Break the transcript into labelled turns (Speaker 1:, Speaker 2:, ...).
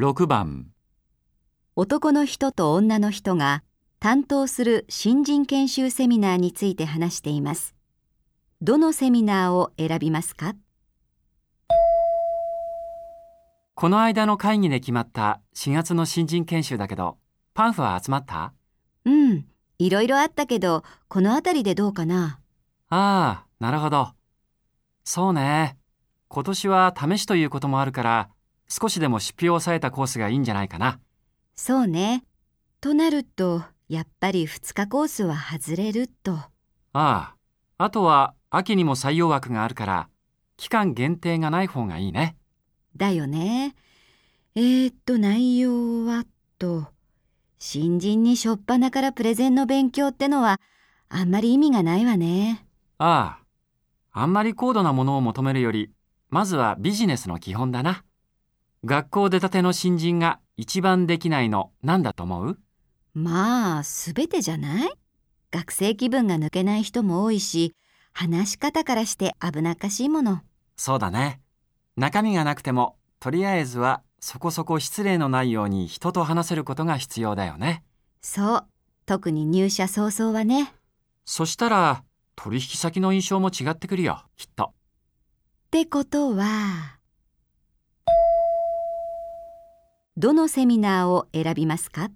Speaker 1: 6番
Speaker 2: 男の人と女の人が担当する新人研修セミナーについて話しています。どのセミナーを選びますか？
Speaker 1: この間の会議で決まった4月の新人研修だけど、パンフは集まった？
Speaker 2: うん、いろいろあったけど、このあたりでどうかな？
Speaker 1: ああ、なるほど。そうね。今年は試しということもあるから、少しでも出費を抑えたコースがいいんじゃないかな。
Speaker 2: そうね。となると、やっぱり2日コースは外れると。
Speaker 1: ああ、あとは秋にも採用枠があるから、期間限定がない方がいいね。
Speaker 2: だよね。えー、っと、内容はと、新人に初っ端からプレゼンの勉強ってのは、あんまり意味がないわね。
Speaker 1: ああ、あんまり高度なものを求めるより、まずはビジネスの基本だな。学校出たての新人が一番できないの何だと思う？
Speaker 2: まあ、すべてじゃない？学生気分が抜けない人も多いし、話し方からして危なっかしいもの。
Speaker 1: そうだね。中身がなくても、とりあえずはそこそこ失礼のないように人と話せることが必要だよね。
Speaker 2: そう。特に入社早々はね。
Speaker 1: そしたら、取引先の印象も違ってくるよ、きっと。
Speaker 2: ってことは、どのセミナーを選びますか？